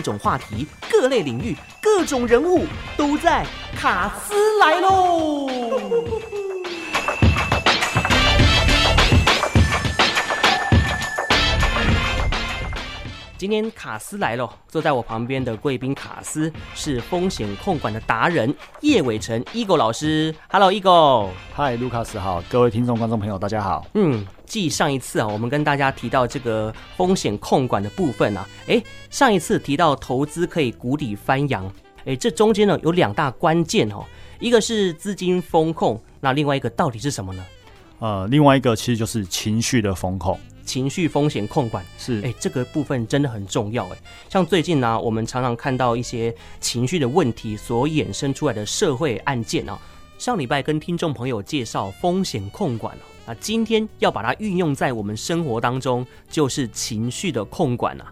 各种话题、各类领域、各种人物都在卡斯来喽。今天卡斯来了，坐在我旁边的贵宾卡斯是风险控管的达人叶伟成 Eagle 老师。Hello，Eagle。嗨，卢卡斯好，各位听众观众朋友，大家好。嗯，继上一次啊，我们跟大家提到这个风险控管的部分啊，诶，上一次提到投资可以谷底翻扬，诶，这中间呢有两大关键哦，一个是资金风控，那另外一个到底是什么呢？呃，另外一个其实就是情绪的风控。情绪风险控管是哎，这个部分真的很重要哎。像最近呢、啊，我们常常看到一些情绪的问题所衍生出来的社会案件啊。上礼拜跟听众朋友介绍风险控管了，那今天要把它运用在我们生活当中，就是情绪的控管啊。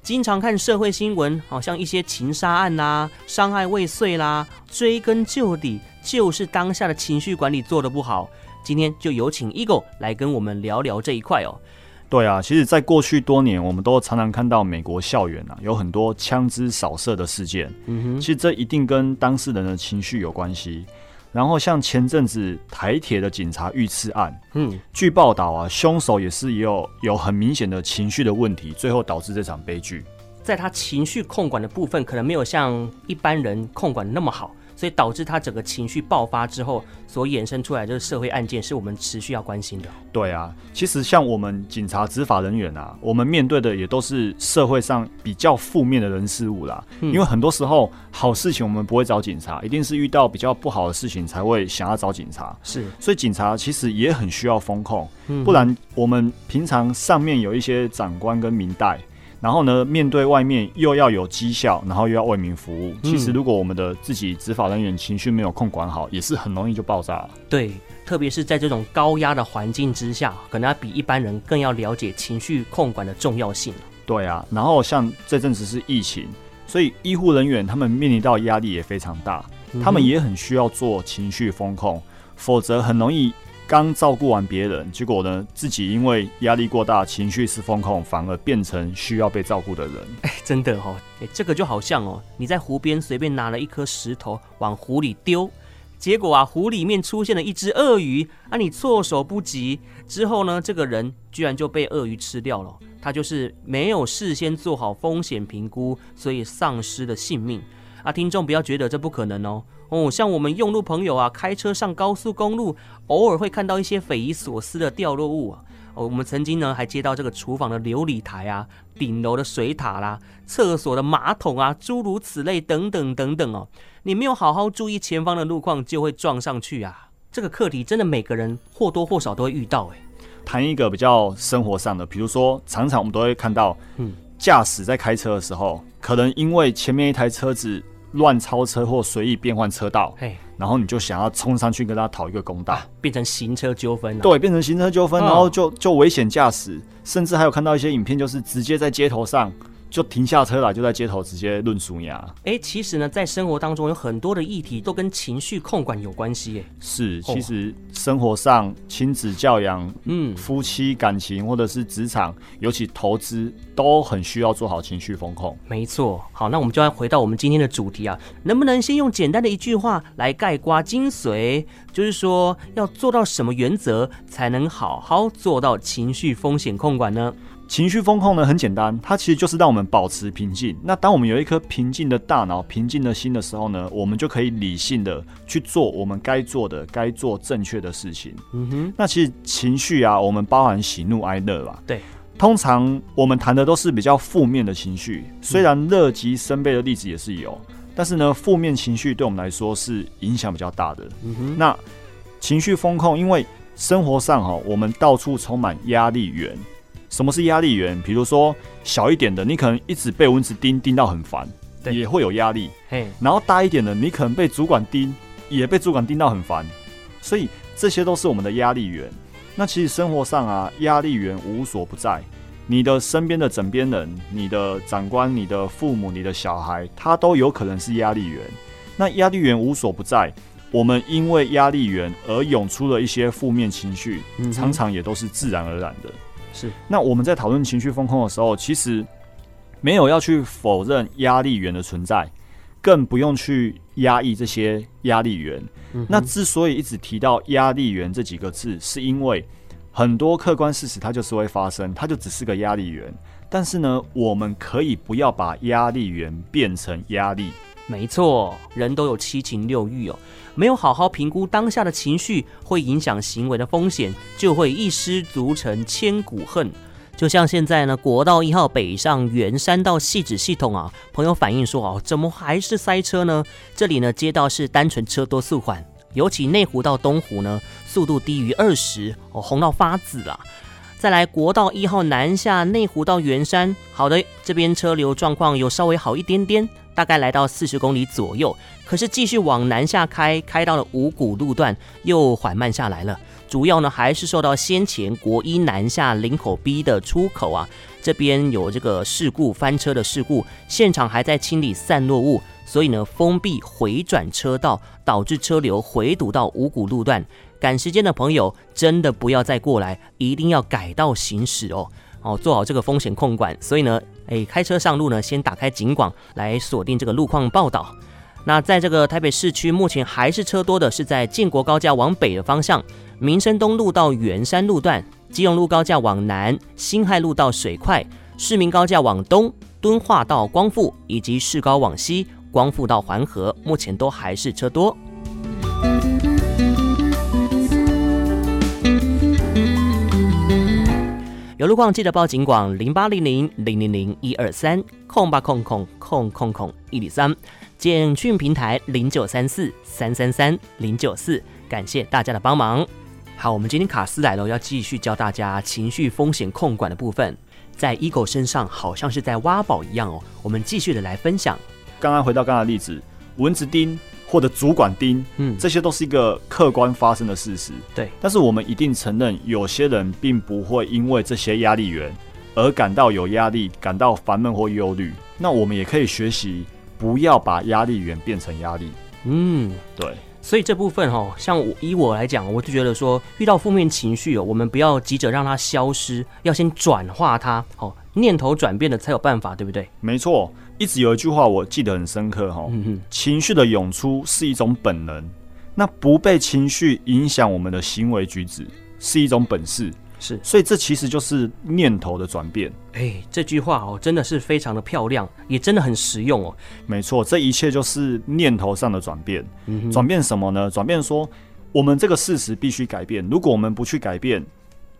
经常看社会新闻，好像一些情杀案啦、伤害未遂啦，追根究底就是当下的情绪管理做得不好。今天就有请 Eagle 来跟我们聊聊这一块哦。对啊，其实，在过去多年，我们都常常看到美国校园啊，有很多枪支扫射的事件。嗯哼，其实这一定跟当事人的情绪有关系。然后，像前阵子台铁的警察遇刺案，嗯，据报道啊，凶手也是有有很明显的情绪的问题，最后导致这场悲剧。在他情绪控管的部分，可能没有像一般人控管的那么好。所以导致他整个情绪爆发之后所衍生出来的社会案件，是我们持续要关心的。对啊，其实像我们警察执法人员啊，我们面对的也都是社会上比较负面的人事物啦。嗯。因为很多时候好事情我们不会找警察，一定是遇到比较不好的事情才会想要找警察。是，所以警察其实也很需要风控，不然我们平常上面有一些长官跟民代。然后呢，面对外面又要有绩效，然后又要为民服务。其实，如果我们的自己执法人员情绪没有控管好，也是很容易就爆炸了。对，特别是在这种高压的环境之下，可能要比一般人更要了解情绪控管的重要性。对啊，然后像这阵子是疫情，所以医护人员他们面临到压力也非常大，他们也很需要做情绪风控，否则很容易。刚照顾完别人，结果呢，自己因为压力过大，情绪失控，反而变成需要被照顾的人。哎，真的哦，哎，这个就好像哦，你在湖边随便拿了一颗石头往湖里丢，结果啊，湖里面出现了一只鳄鱼，啊，你措手不及，之后呢，这个人居然就被鳄鱼吃掉了。他就是没有事先做好风险评估，所以丧失了性命。啊，听众不要觉得这不可能哦。哦，像我们用路朋友啊，开车上高速公路，偶尔会看到一些匪夷所思的掉落物啊。哦，我们曾经呢还接到这个厨房的琉璃台啊，顶楼的水塔啦，厕所的马桶啊，诸如此类等等等等哦。你没有好好注意前方的路况，就会撞上去啊。这个课题真的每个人或多或少都会遇到哎。谈一个比较生活上的，比如说常常我们都会看到，嗯，驾驶在开车的时候，可能因为前面一台车子。乱超车或随意变换车道，嘿，然后你就想要冲上去跟他讨一个公道，啊、变成行车纠纷了。对，变成行车纠纷，然后就就危险驾驶，甚至还有看到一些影片，就是直接在街头上。就停下车来，就在街头直接论输赢。哎，其实呢，在生活当中有很多的议题都跟情绪控管有关系。哎，是，其实生活上亲子教养、嗯，夫妻感情或者是职场，尤其投资，都很需要做好情绪风控。没错。好，那我们就要回到我们今天的主题啊，能不能先用简单的一句话来概括精髓？就是说，要做到什么原则才能好好做到情绪风险控管呢？情绪风控呢，很简单，它其实就是让我们保持平静。那当我们有一颗平静的大脑、平静的心的时候呢，我们就可以理性的去做我们该做的、该做正确的事情。嗯哼。那其实情绪啊，我们包含喜怒哀乐吧？对。通常我们谈的都是比较负面的情绪，虽然乐极生悲的例子也是有，但是呢，负面情绪对我们来说是影响比较大的。嗯哼。那情绪风控，因为生活上哈，我们到处充满压力源。什么是压力源？比如说小一点的，你可能一直被蚊子叮，叮到很烦，也会有压力。嘿，然后大一点的，你可能被主管叮，也被主管叮到很烦。所以这些都是我们的压力源。那其实生活上啊，压力源无所不在。你的身边的枕边人、你的长官、你的父母、你的小孩，他都有可能是压力源。那压力源无所不在，我们因为压力源而涌出了一些负面情绪，常常也都是自然而然的。是，那我们在讨论情绪风控的时候，其实没有要去否认压力源的存在，更不用去压抑这些压力源。嗯、那之所以一直提到压力源这几个字，是因为很多客观事实它就是会发生，它就只是个压力源。但是呢，我们可以不要把压力源变成压力。没错，人都有七情六欲哦，没有好好评估当下的情绪会影响行为的风险，就会一失足成千古恨。就像现在呢，国道一号北上圆山到汐止系统啊，朋友反映说哦，怎么还是塞车呢？这里呢，街道是单纯车多速缓，尤其内湖到东湖呢，速度低于二十哦，红到发紫了。再来国道一号南下内湖到圆山，好的，这边车流状况有稍微好一点点，大概来到四十公里左右。可是继续往南下开，开到了五谷路段又缓慢下来了。主要呢还是受到先前国一南下林口 B 的出口啊，这边有这个事故翻车的事故，现场还在清理散落物，所以呢封闭回转车道，导致车流回堵到五谷路段。赶时间的朋友，真的不要再过来，一定要改道行驶哦。哦，做好这个风险控管。所以呢，诶，开车上路呢，先打开警广来锁定这个路况报道。那在这个台北市区，目前还是车多的，是在建国高架往北的方向，民生东路到圆山路段，基隆路高架往南，辛亥路到水块，市民高架往东，敦化到光复，以及市高往西，光复到环河，目前都还是车多。有路况记得报警广零八零零零零零一二三空八空空空空空一里三简讯平台零九三四三三三零九四，感谢大家的帮忙。好，我们今天卡斯来了，要继续教大家情绪风险控管的部分，在 Eagle 身上好像是在挖宝一样哦。我们继续的来分享。刚刚回到刚刚的例子，蚊子叮。或者主管盯，嗯，这些都是一个客观发生的事实。对，但是我们一定承认，有些人并不会因为这些压力源而感到有压力，感到烦闷或忧虑。那我们也可以学习，不要把压力源变成压力。嗯，对。所以这部分哈，像我以我来讲，我就觉得说，遇到负面情绪哦，我们不要急着让它消失，要先转化它，哦，念头转变了才有办法，对不对？没错。一直有一句话我记得很深刻哈，情绪的涌出是一种本能，那不被情绪影响我们的行为举止是一种本事，是，所以这其实就是念头的转变。哎，这句话哦，真的是非常的漂亮，也真的很实用哦。没错，这一切就是念头上的转变。转变什么呢？转变说，我们这个事实必须改变，如果我们不去改变。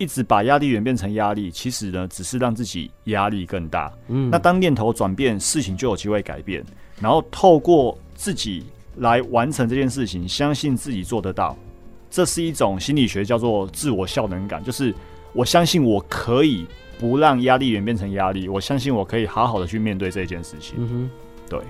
一直把压力源变成压力，其实呢，只是让自己压力更大。嗯，那当念头转变，事情就有机会改变。然后透过自己来完成这件事情，相信自己做得到，这是一种心理学叫做自我效能感，就是我相信我可以不让压力源变成压力，我相信我可以好好的去面对这件事情。嗯哼，对。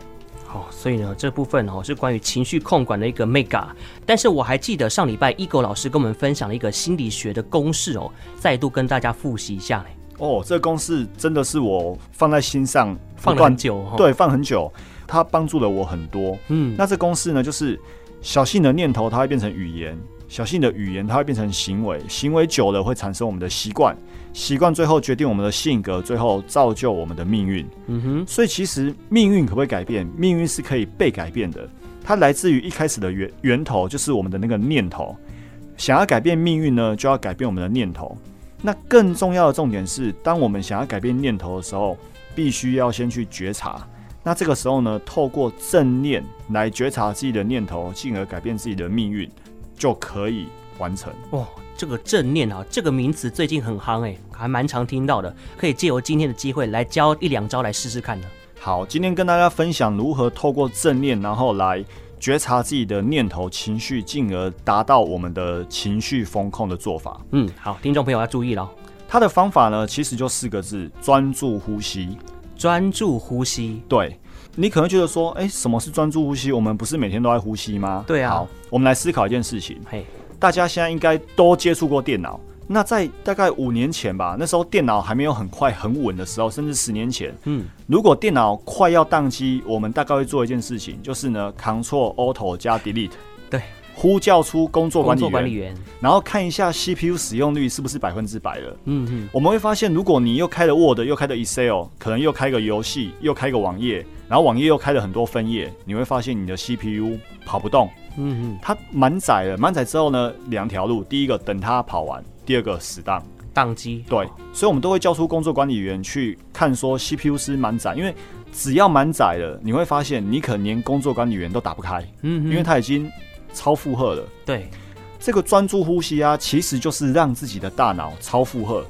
好，所以呢，这部分哦是关于情绪控管的一个 mega，但是我还记得上礼拜 Eagle 老师跟我们分享了一个心理学的公式哦，再度跟大家复习一下嘞。哦，这个公式真的是我放在心上放了很久哦，对，放很久，它帮助了我很多。嗯，那这公式呢，就是小性的念头它会变成语言，小心的语言它会变成行为，行为久了会产生我们的习惯。习惯最后决定我们的性格，最后造就我们的命运。嗯哼，所以其实命运可不可以改变？命运是可以被改变的。它来自于一开始的源源头，就是我们的那个念头。想要改变命运呢，就要改变我们的念头。那更重要的重点是，当我们想要改变念头的时候，必须要先去觉察。那这个时候呢，透过正念来觉察自己的念头，进而改变自己的命运，就可以完成。哇！这个正念啊，这个名词最近很夯哎，还蛮常听到的，可以借由今天的机会来教一两招来试试看呢。好，今天跟大家分享如何透过正念，然后来觉察自己的念头、情绪，进而达到我们的情绪风控的做法。嗯，好，听众朋友要注意了，他的方法呢，其实就四个字：专注呼吸。专注呼吸。对，你可能觉得说，哎，什么是专注呼吸？我们不是每天都在呼吸吗？对啊。好，我们来思考一件事情。嘿。大家现在应该都接触过电脑。那在大概五年前吧，那时候电脑还没有很快很稳的时候，甚至十年前，嗯，如果电脑快要宕机，我们大概会做一件事情，就是呢，Ctrl Auto 加 Delete。对，呼叫出工作管理员，管理员然后看一下 CPU 使用率是不是百分之百了。嗯嗯，我们会发现，如果你又开了 Word，又开了 Excel，可能又开个游戏，又开个网页，然后网页又开了很多分页，你会发现你的 CPU 跑不动。嗯嗯，它满载了，满载之后呢，两条路，第一个等它跑完，第二个死当宕机。对，所以我们都会叫出工作管理员去看说 CPU 是满载，因为只要满载了，你会发现你可能连工作管理员都打不开，嗯，因为它已经。超负荷了，对，这个专注呼吸啊，其实就是让自己的大脑超负荷。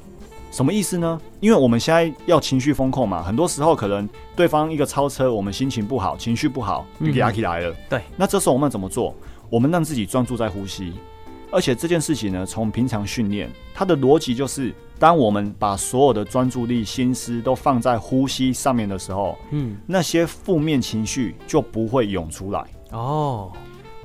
什么意思呢？因为我们现在要情绪风控嘛，很多时候可能对方一个超车，我们心情不好，情绪不好，就压起来了。对，那这时候我们怎么做？我们让自己专注在呼吸，而且这件事情呢，从平常训练，它的逻辑就是，当我们把所有的专注力、心思都放在呼吸上面的时候，嗯，那些负面情绪就不会涌出来。哦。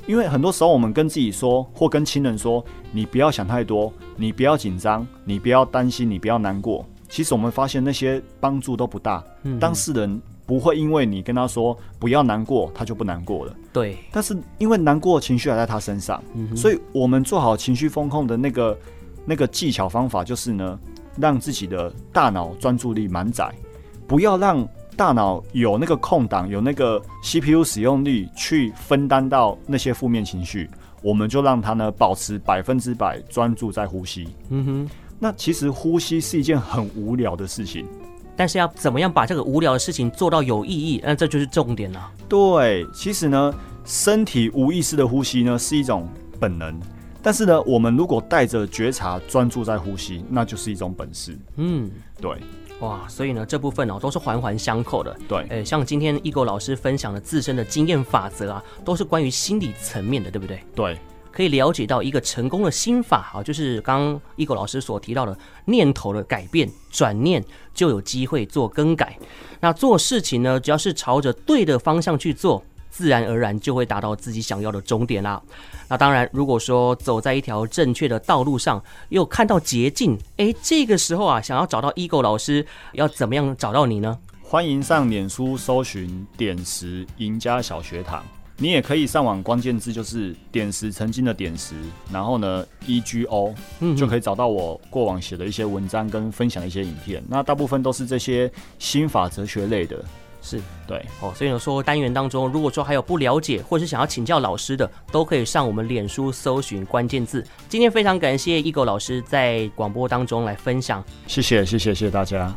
因为很多时候，我们跟自己说，或跟亲人说：“你不要想太多，你不要紧张，你不要担心，你不要难过。”其实我们发现那些帮助都不大。嗯，当事人不会因为你跟他说不要难过，他就不难过了。对。但是因为难过情绪还在他身上，嗯，所以我们做好情绪风控的那个那个技巧方法就是呢，让自己的大脑专注力满载，不要让。大脑有那个空档，有那个 CPU 使用率去分担到那些负面情绪，我们就让它呢保持百分之百专注在呼吸。嗯哼，那其实呼吸是一件很无聊的事情，但是要怎么样把这个无聊的事情做到有意义，那这就是重点了。对，其实呢，身体无意识的呼吸呢是一种本能，但是呢，我们如果带着觉察专注在呼吸，那就是一种本事。嗯，对。哇，所以呢，这部分哦都是环环相扣的。对，诶，像今天 Eagle 老师分享的自身的经验法则啊，都是关于心理层面的，对不对？对，可以了解到一个成功的心法啊，就是刚刚 Eagle 老师所提到的念头的改变，转念就有机会做更改。那做事情呢，只要是朝着对的方向去做。自然而然就会达到自己想要的终点啦。那当然，如果说走在一条正确的道路上，又看到捷径，哎，这个时候啊，想要找到 Eagle 老师，要怎么样找到你呢？欢迎上脸书搜寻“点石赢家小学堂”，你也可以上网，关键字就是“点石曾经的点石”，然后呢，E G O，嗯，就可以找到我过往写的一些文章跟分享的一些影片。那大部分都是这些心法哲学类的。是对哦，所以呢，说单元当中，如果说还有不了解或是想要请教老师的，都可以上我们脸书搜寻关键字。今天非常感谢 Eagle 老师在广播当中来分享，谢谢谢谢谢谢大家。